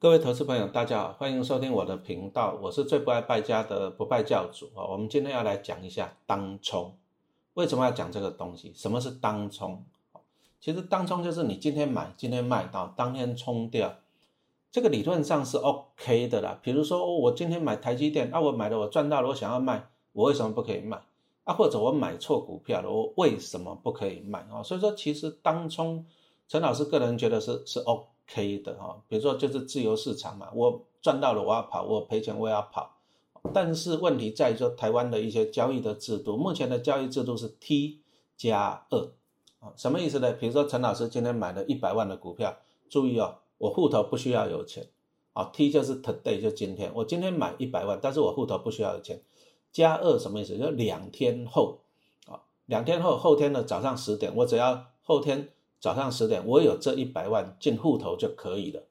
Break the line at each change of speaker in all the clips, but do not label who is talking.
各位投资朋友，大家好，欢迎收听我的频道，我是最不爱败家的不败教主啊。我们今天要来讲一下当冲，为什么要讲这个东西？什么是当冲？其实当冲就是你今天买，今天卖到当天冲掉，这个理论上是 OK 的啦。比如说我今天买台积电，啊，我买了我赚到了，我想要卖，我为什么不可以卖？啊，或者我买错股票了，我为什么不可以卖？啊，所以说其实当冲，陈老师个人觉得是是 OK。可以的哈，比如说就是自由市场嘛，我赚到了我要跑，我赔钱我也要跑，但是问题在于说台湾的一些交易的制度，目前的交易制度是 T 加二啊，什么意思呢？比如说陈老师今天买了一百万的股票，注意哦，我户头不需要有钱啊，T 就是 today 就今天，我今天买一百万，但是我户头不需要有钱，加二什么意思？就两天后啊，两天后后天的早上十点，我只要后天。早上十点，我有这一百万进户头就可以了，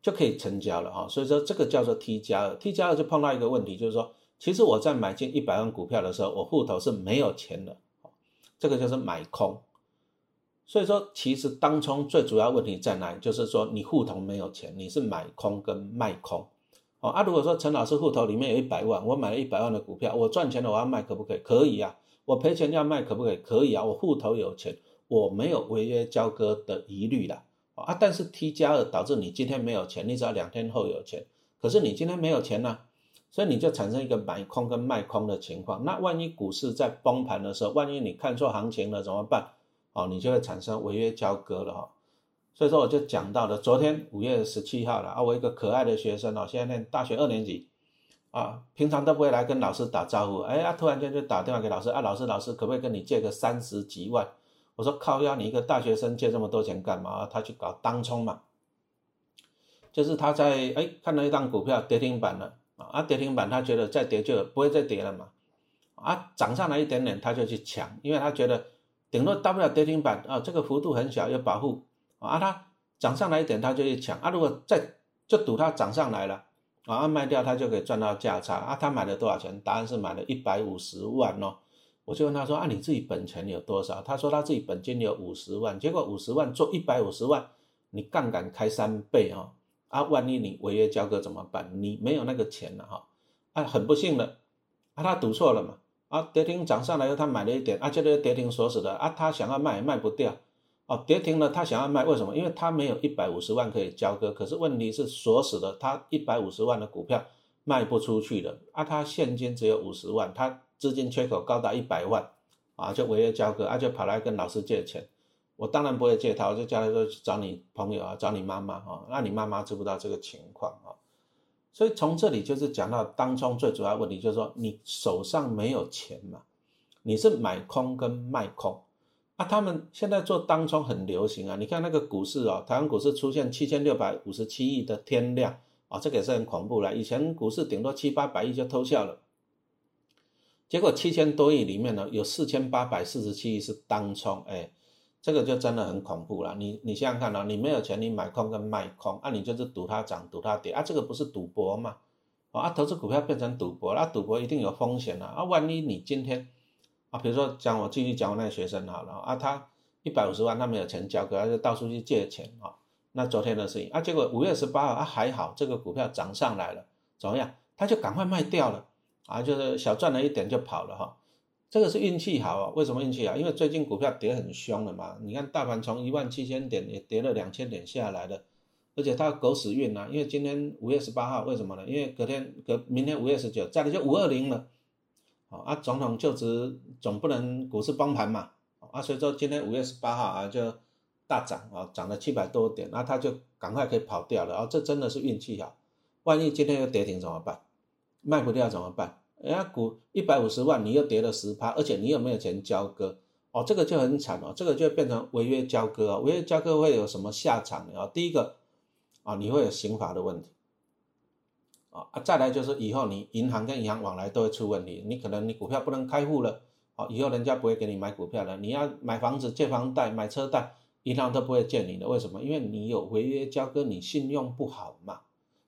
就可以成交了哈。所以说这个叫做 T 加二，T 加二就碰到一个问题，就是说，其实我在买进一百万股票的时候，我户头是没有钱的，这个就是买空。所以说，其实当冲最主要问题在哪里？就是说你户头没有钱，你是买空跟卖空。哦啊，如果说陈老师户头里面有一百万，我买了一百万的股票，我赚钱了我要卖可不可以？可以啊。我赔钱要卖可不可以？可以啊。我户头有钱。我没有违约交割的疑虑了啊，但是 T 加二导致你今天没有钱，你只要两天后有钱，可是你今天没有钱呢，所以你就产生一个买空跟卖空的情况。那万一股市在崩盘的时候，万一你看错行情了怎么办？哦，你就会产生违约交割了哈。所以说我就讲到了昨天五月十七号了啊，我一个可爱的学生哦，现在念大学二年级啊，平常都不会来跟老师打招呼，哎呀，突然间就打电话给老师啊，老师老师可不可以跟你借个三十几万？我说靠呀，你一个大学生借这么多钱干嘛？他去搞当冲嘛，就是他在哎看到一档股票跌停板了啊，跌停板他觉得再跌就不会再跌了嘛，啊涨上来一点点他就去抢，因为他觉得顶多大不了跌停板啊，这个幅度很小有保护啊，他涨上来一点他就去抢啊，如果再就赌它涨上来了啊，卖掉他就可以赚到价差啊，他买了多少钱？答案是买了一百五十万哦。我就问他说：“啊，你自己本钱有多少？”他说他自己本金有五十万，结果五十万做一百五十万，你杠杆开三倍哦，啊，万一你违约交割怎么办？你没有那个钱了哈，啊，很不幸的，啊，他赌错了嘛，啊，跌停涨上来后他买了一点，啊，这个跌停锁死的，啊，他想要卖卖不掉，哦，跌停了他想要卖，为什么？因为他没有一百五十万可以交割，可是问题是锁死的，他一百五十万的股票卖不出去了，啊，他现金只有五十万，他。资金缺口高达一百万，啊，就违约交割，啊，就跑来跟老师借钱。我当然不会借他，我就叫他说找你朋友啊，找你妈妈啊。那你妈妈知不知道这个情况啊？所以从这里就是讲到当中最主要问题，就是说你手上没有钱嘛，你是买空跟卖空啊。他们现在做当冲很流行啊，你看那个股市哦，台湾股市出现七千六百五十七亿的天量啊，这个也是很恐怖了。以前股市顶多七八百亿就偷笑了。结果七千多亿里面呢，有四千八百四十七亿是当冲，哎，这个就真的很恐怖了。你你想想看啊，你没有钱，你买空跟卖空，啊，你就是赌它涨，赌它跌，啊，这个不是赌博吗？啊，投资股票变成赌博，那赌博一定有风险啊。啊，万一你今天啊，比如说讲我继续讲我那个学生好了，啊，他一百五十万，他没有钱交，给他就到处去借钱啊。那昨天的事情啊，结果五月十八号啊还好，这个股票涨上来了，怎么样？他就赶快卖掉了。啊，就是小赚了一点就跑了哈，这个是运气好啊。为什么运气好？因为最近股票跌很凶了嘛。你看大盘从一万七千点也跌了两千点下来的，而且它狗屎运啊。因为今天五月十八号，为什么呢？因为隔天隔明天五月十九，再来就五二零了。啊，总统就职总不能股市崩盘嘛。啊，所以说今天五月十八号啊就大涨啊，涨了七百多点，那他就赶快可以跑掉了。啊，这真的是运气好。万一今天又跌停怎么办？卖不掉怎么办？人家股一百五十万，你又跌了十趴，而且你又没有钱交割？哦，这个就很惨哦，这个就变成违约交割哦。违约交割会有什么下场呢？啊，第一个啊，你会有刑法的问题啊啊，再来就是以后你银行跟银行往来都会出问题，你可能你股票不能开户了，哦，以后人家不会给你买股票了，你要买房子借房贷、买车贷，银行都不会借你的，为什么？因为你有违约交割，你信用不好嘛。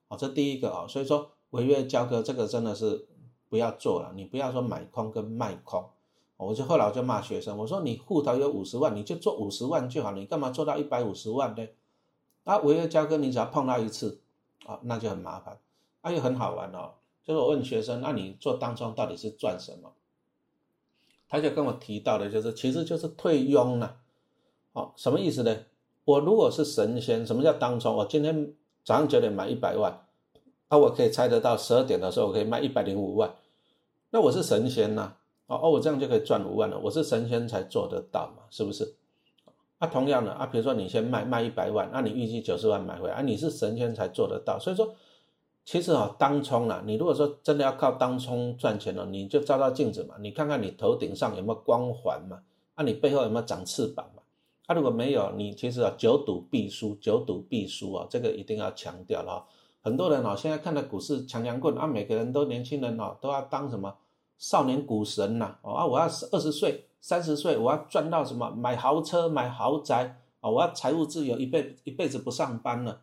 哦，这第一个啊，所以说违约交割这个真的是。不要做了，你不要说买空跟卖空，我就后来我就骂学生，我说你户头有五十万，你就做五十万就好了，你干嘛做到一百五十万呢？啊，违约交割你只要碰到一次，啊，那就很麻烦，啊又很好玩哦。就是我问学生，那你做当中到底是赚什么？他就跟我提到的，就是其实就是退佣了。哦，什么意思呢？我如果是神仙，什么叫当中？我今天早上九点买一百万，啊，我可以猜得到十二点的时候我可以卖一百零五万，那我是神仙呐。哦哦，我这样就可以赚五万了。我是神仙才做得到嘛，是不是？啊，同样的啊，比如说你先卖卖一百万，那你预计九十万买回来，啊，你是神仙才做得到。所以说，其实啊，当冲啊，你如果说真的要靠当冲赚钱了，你就照照镜子嘛，你看看你头顶上有没有光环嘛，啊，你背后有没有长翅膀嘛？啊，如果没有，你其实啊，久赌必输，久赌必输啊，这个一定要强调了。很多人哦，现在看到股市强强棍啊，每个人都年轻人哦，都要当什么？少年股神呐，哦啊，我要二十岁、三十岁，我要赚到什么？买豪车、买豪宅啊！我要财务自由，一辈一辈子不上班了。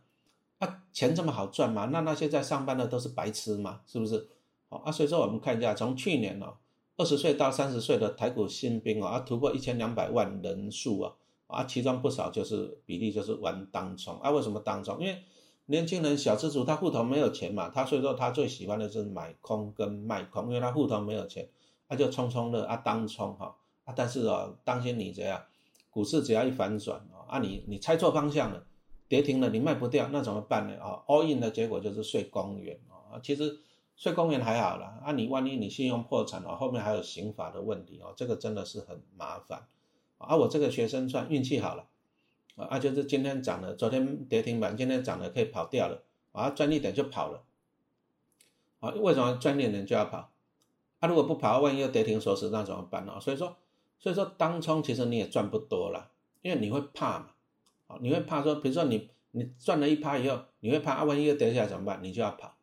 啊，钱这么好赚吗？那那些在上班的都是白痴吗？是不是？哦啊，所以说我们看一下，从去年哦，二十岁到三十岁的台股新兵哦啊，突破一千两百万人数啊，啊，其中不少就是比例就是玩当冲啊。为什么当冲？因为年轻人小资族，他户头没有钱嘛，他所以说他最喜欢的是买空跟卖空，因为他户头没有钱，他就冲冲乐啊当冲哈啊，但是哦，当心你这样，股市只要一反转啊，啊你你猜错方向了，跌停了你卖不掉，那怎么办呢啊？all in 的结果就是睡公园啊，其实睡公园还好啦，啊你万一你信用破产了，后面还有刑法的问题哦，这个真的是很麻烦啊，我这个学生算运气好了。啊，就是今天涨了，昨天跌停板，今天涨了可以跑掉了，啊，赚一点就跑了，啊，为什么赚一点就要跑？啊，如果不跑，万一又跌停锁死，那怎么办呢？所以说，所以说当冲其实你也赚不多了，因为你会怕嘛，啊，你会怕说，比如说你你赚了一趴以后，你会怕啊，万一又跌下来怎么办？你就要跑，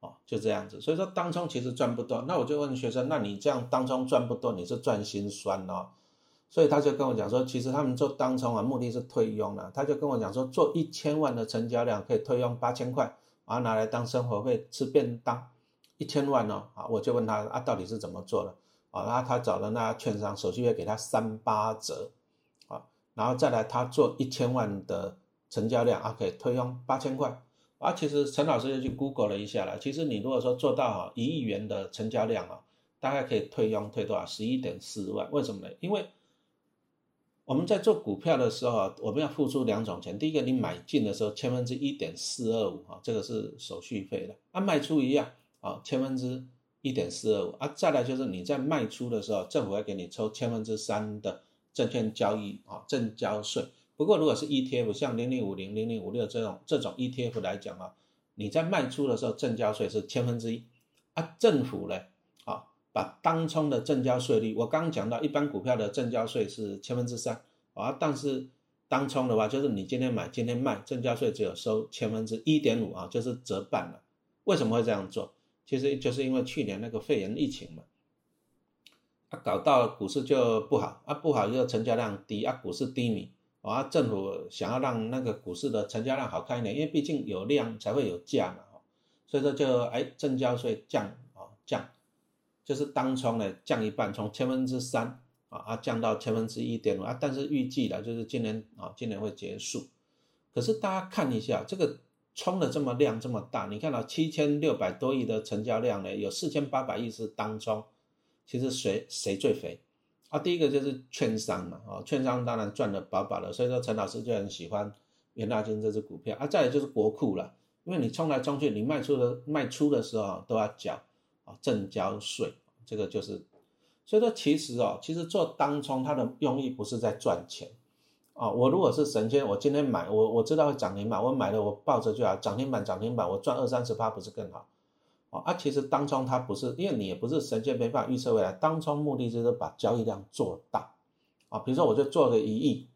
哦，就这样子。所以说当冲其实赚不多，那我就问学生，那你这样当冲赚不多，你是赚心酸哦？所以他就跟我讲说，其实他们做当冲啊，目的是退佣了。他就跟我讲说，做一千万的成交量可以退佣八千块，啊，拿来当生活费吃便当，一千万哦，啊，我就问他啊，到底是怎么做的？啊，然后他找了那券商手续费给他三八折，啊，然后再来他做一千万的成交量啊，可以退佣八千块，啊，其实陈老师就去 Google 了一下了，其实你如果说做到啊一亿元的成交量啊，大概可以退佣退多少？十一点四万，为什么呢？因为我们在做股票的时候，我们要付出两种钱。第一个，你买进的时候千分之一点四二五啊，这个是手续费的。啊，卖出一样啊，千分之一点四二五啊。再来就是你在卖出的时候，政府会给你抽千分之三的证券交易啊证交税。不过如果是 ETF，像零零五零、零零五六这种这种 ETF 来讲啊，你在卖出的时候证交税是千分之一啊。政府呢？把当冲的正交税率，我刚讲到，一般股票的正交税是千分之三啊，但是当冲的话，就是你今天买今天卖，正交税只有收千分之一点五啊，就是折半了。为什么会这样做？其实就是因为去年那个肺炎疫情嘛，啊，搞到股市就不好啊，不好就成交量低啊，股市低迷啊，政府想要让那个股市的成交量好看一点，因为毕竟有量才会有价嘛，所以说就哎正交税降啊降。就是当冲呢降一半，从千分之三啊啊降到千分之一点五啊，但是预计的就是今年啊今年会结束。可是大家看一下这个冲的这么量这么大，你看到七千六百多亿的成交量呢，有四千八百亿是当冲，其实谁谁最肥啊？第一个就是券商嘛，啊券商当然赚的饱饱的，所以说陈老师就很喜欢元大金这只股票啊。再来就是国库了，因为你冲来冲去，你卖出的卖出的时候都要缴。啊，正交税，这个就是，所以说其实哦，其实做当冲它的用意不是在赚钱，啊，我如果是神仙，我今天买，我我知道会涨停板，我买了我抱着就好，涨停板涨停板，我赚二三十趴不是更好？啊，其实当冲它不是，因为你也不是神仙，没办法预测未来，当冲目的就是把交易量做大，啊，比如说我就做个一亿，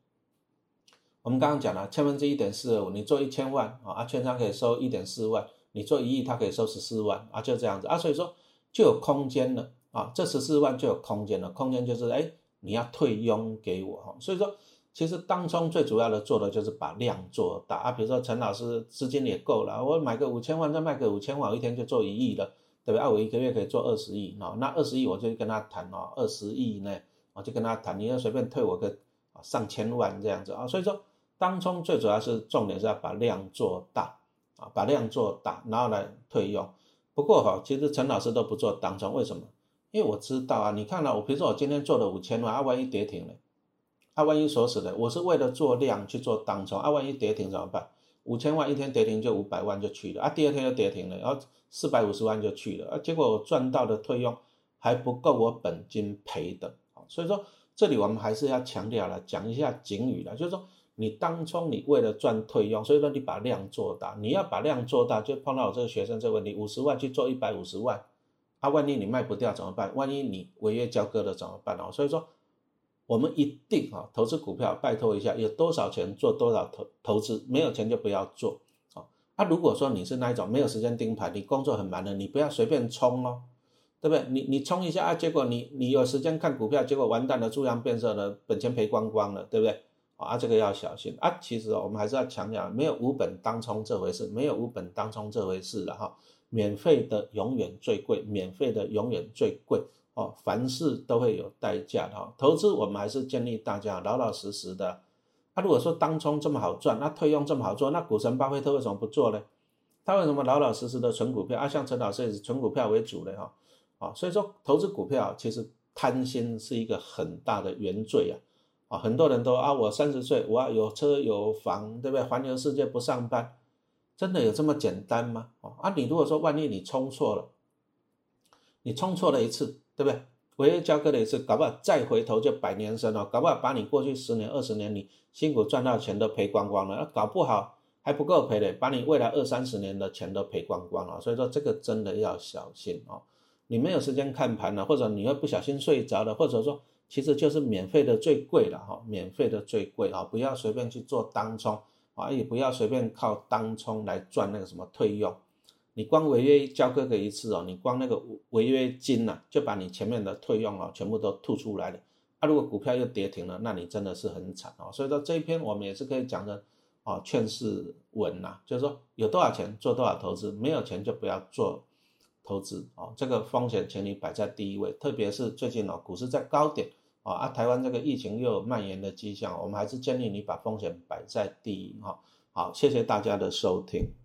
我们刚刚讲了千分之一点四二五，你做一千万啊，啊，券商可以收一点四万。你做一亿，它可以收十四万啊，就这样子啊，所以说就有空间了啊，这十四万就有空间了，空间就是哎，你要退佣给我哈，所以说其实当中最主要的做的就是把量做大啊，比如说陈老师资金也够了，我买个五千万再卖个五千万，我一天就做一亿了，对不对啊？我一个月可以做二十亿啊，那二十亿我就跟他谈哦，二十亿呢，我就跟他谈，你要随便退我个啊上千万这样子啊，所以说当中最主要是重点是要把量做大。把量做大，然后来退用。不过哈，其实陈老师都不做当冲，为什么？因为我知道啊，你看了我，比如说我今天做了五千万，啊，万一跌停了，啊，万一锁死了，我是为了做量去做当冲，啊，万一跌停怎么办？五千万一天跌停就五百万就去了，啊，第二天又跌停了，然后四百五十万就去了，啊，结果我赚到的退用还不够我本金赔的，所以说这里我们还是要强调了，讲一下警语了，就是说你当冲你为了赚退用，所以说你把量做大，你要把量做大，就碰到我这个学生这个问题，五十万去做一百五十万。啊，万一你卖不掉怎么办？万一你违约交割了怎么办哦？所以说，我们一定啊，投资股票，拜托一下，有多少钱做多少投投资，没有钱就不要做啊。啊，如果说你是那一种没有时间盯盘，你工作很忙的，你不要随便冲哦，对不对？你你冲一下啊，结果你你有时间看股票，结果完蛋了，猪羊变色了，本钱赔光光了，对不对？啊，这个要小心啊。其实我们还是要强调，没有无本当冲这回事，没有无本当冲这回事了哈。免费的永远最贵，免费的永远最贵哦。凡事都会有代价的哈。投资我们还是建议大家老老实实的。那如果说当冲这么好赚，那退用这么好做，那股神巴菲特为什么不做呢？他为什么老老实实的存股票？啊，像陈老师也是存股票为主的哈。啊，所以说投资股票其实贪心是一个很大的原罪啊。啊，很多人都啊，我三十岁，我要有车有房，对不对？环游世界不上班。真的有这么简单吗？啊，你如果说万一你冲错了，你冲错了一次，对不对？违约交割了一次，搞不好再回头就百年身了，搞不好把你过去十年、二十年你辛苦赚到钱都赔光光了，那搞不好还不够赔的，把你未来二三十年的钱都赔光光了。所以说这个真的要小心哦。你没有时间看盘了，或者你会不小心睡着了，或者说其实就是免费的最贵了哈，免费的最贵啊，不要随便去做当冲。啊，也不要随便靠当冲来赚那个什么退用，你光违约交割个一次哦，你光那个违约金呐，就把你前面的退用啊全部都吐出来了。啊，如果股票又跌停了，那你真的是很惨哦。所以说这一篇我们也是可以讲的啊，劝世文呐，就是说有多少钱做多少投资，没有钱就不要做投资哦。这个风险请你摆在第一位，特别是最近哦，股市在高点。啊，啊，台湾这个疫情又有蔓延的迹象，我们还是建议你把风险摆在第一哈。好，谢谢大家的收听。